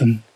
them.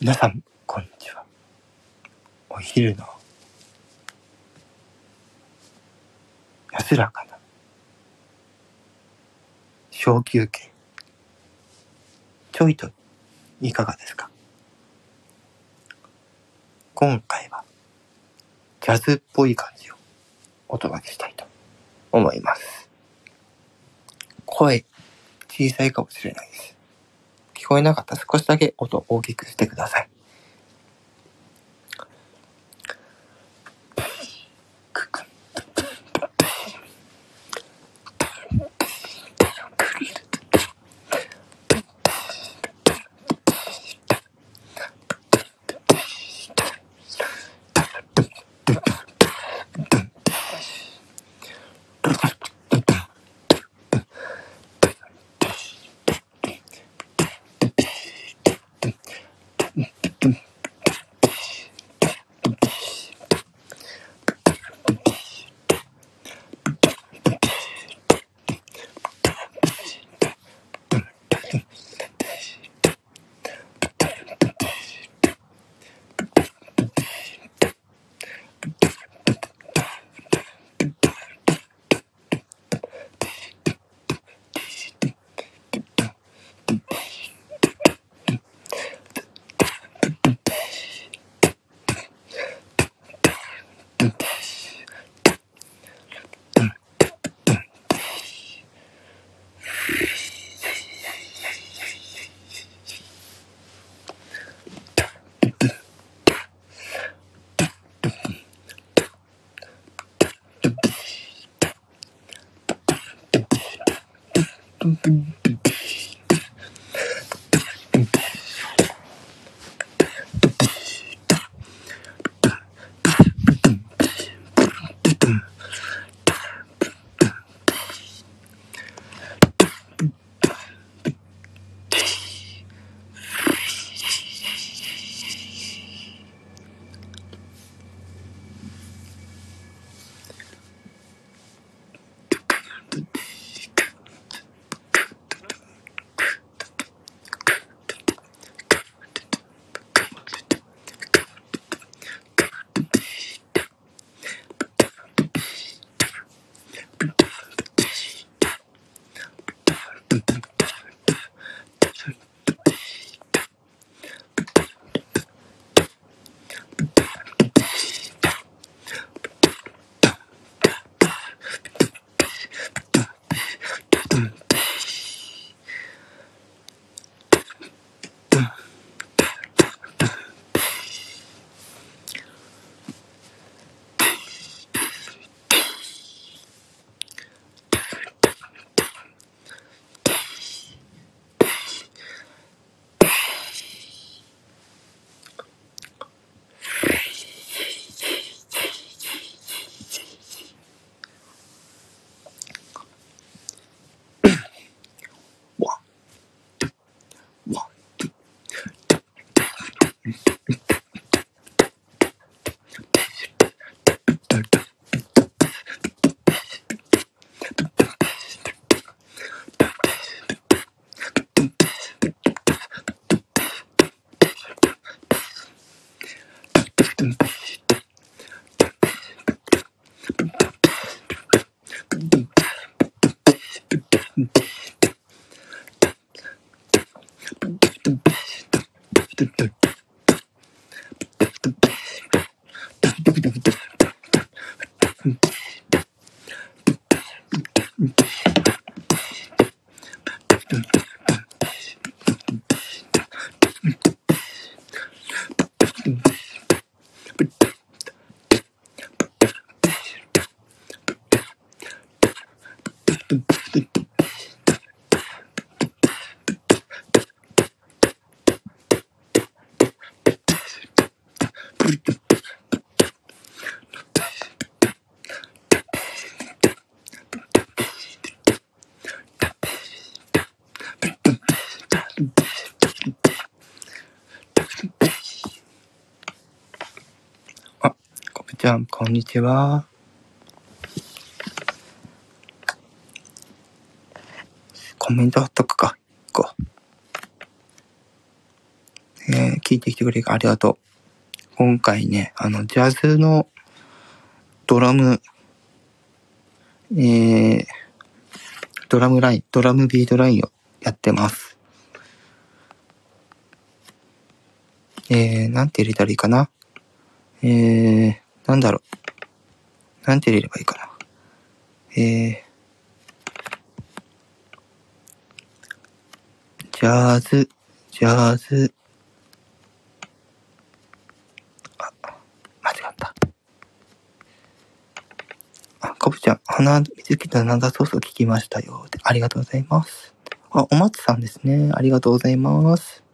皆さん、こんにちは。お昼の安らかな小休憩。ちょいといかがですか？今回はジャズっぽい感じをお届けしたいと思います。声小さいかもしれないです。聞こえなかったら少しだけ音を大きくしてください。the ん、こんにちは。コメント貼っとくか。こう。えー、聞いてきてくれてありがとう。今回ね、あの、ジャズのドラム、えー、ドラムライン、ドラムビートラインをやってます。えー、なんて入れたらいいかな。えー、なんだろう。なんて入れればいいかな。えー、ジャズ、ジャズ、あ、間違った。あ、かぶちゃん、花水木と長ソースを聞きましたよ。ありがとうございます。あ、お松さんですね。ありがとうございます。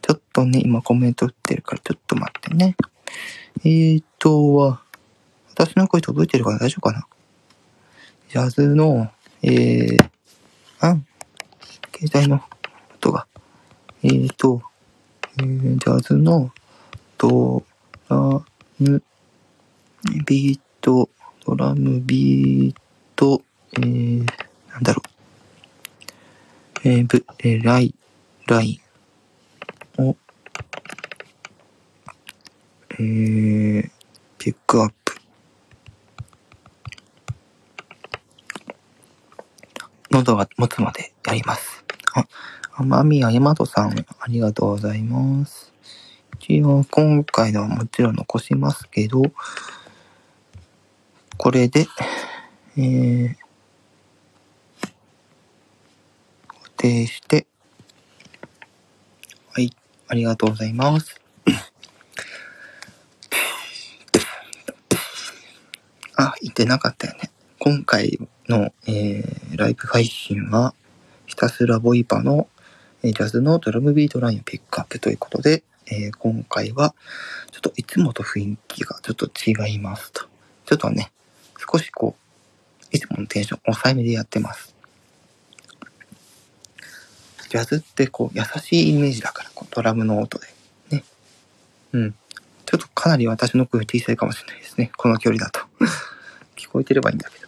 ちょっとね、今コメント打ってるからちょっと待ってね。えーとは、私の声届いてるから大丈夫かな？ジャズの、えー、あん、携帯の音が、えーと、えー、ジャズのドラムビート、ドラムビート、えー、なんだろう、えー、ブ、えー、ライ、ラインを、えー、ピックアップ。喉が持つまでやります。あ、天宮大和さん、ありがとうございます。一応、今回のはもちろん残しますけど、これで、えー、固定して、はい、ありがとうございます。あ、言ってなかったよね。今回の、えー、ライブ配信は、ひたすらボイパの、えージャズのドラムビートラインをピックアップということで、えー今回は、ちょっといつもと雰囲気がちょっと違いますと。ちょっとね、少しこう、いつものテンション抑えめでやってます。ジャズってこう、優しいイメージだから、こうドラムの音で。ね。うん。ちょっとかなり私の声小さいかもしれないですね。この距離だと。聞こえてればいいんだけど。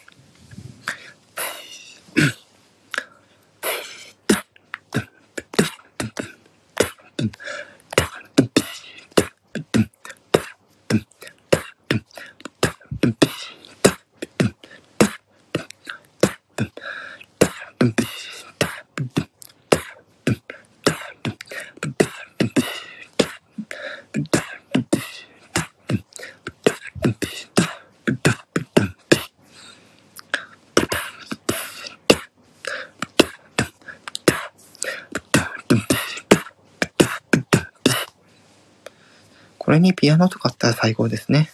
これにピアノとかあったら最高ですね。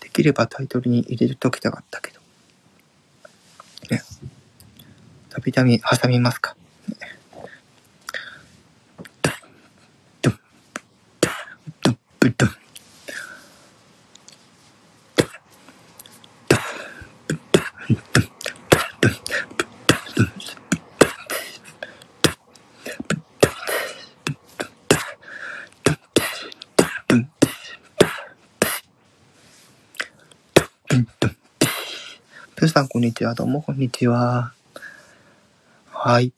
できればタイトルに入れておきたかったけど。ね。たびたび挟みますか。プーさん、こんにちは。どうも、こんにちは。はい。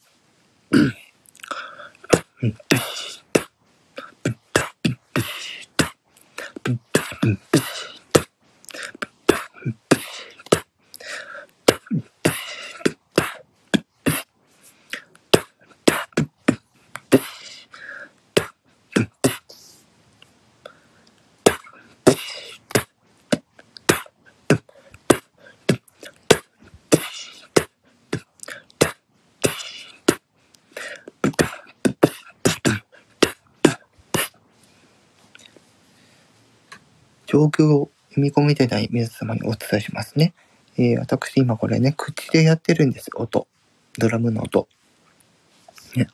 状況を読み込みてない皆様にお伝えしますね。えー、私今これね、口でやってるんです、音。ドラムの音。ね。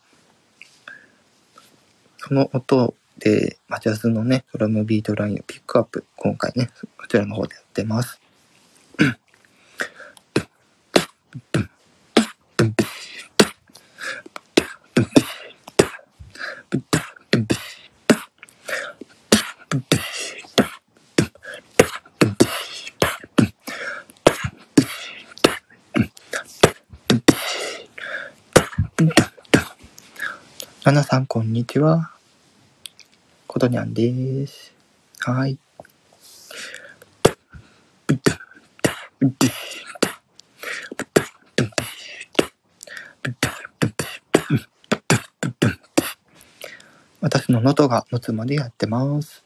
その音で、ま、ジャズのね、ドラムビートラインをピックアップ、今回ね、こちらの方でやってます。皆さん、こんにちは。ことにゃんです。はい。私の喉が持つまでやってます。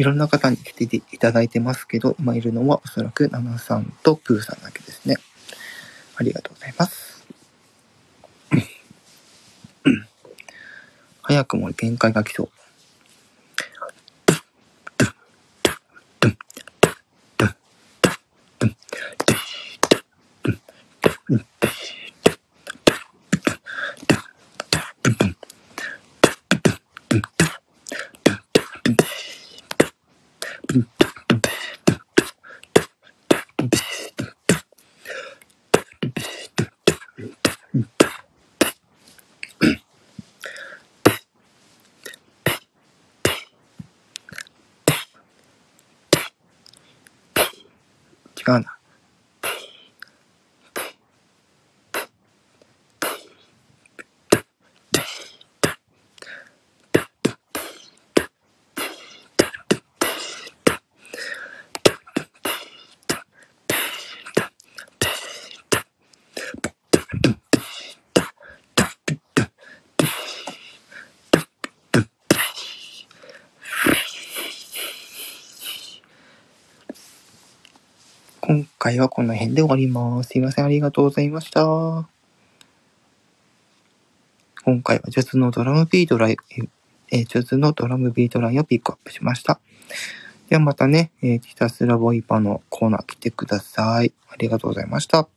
いろんな方に来ていただいてますけど、今いるのはおそらくナナさんとプーさんだけですね。ありがとうございます。早くも限界が来そう。違うな。今回はこの辺で終わります。すいません、ありがとうございました。今回はジャズのドラムビートライン、えージャズのドラムビートラインをピックアップしました。ではまたね、えー、ひたすらボイパのコーナー来てください。ありがとうございました。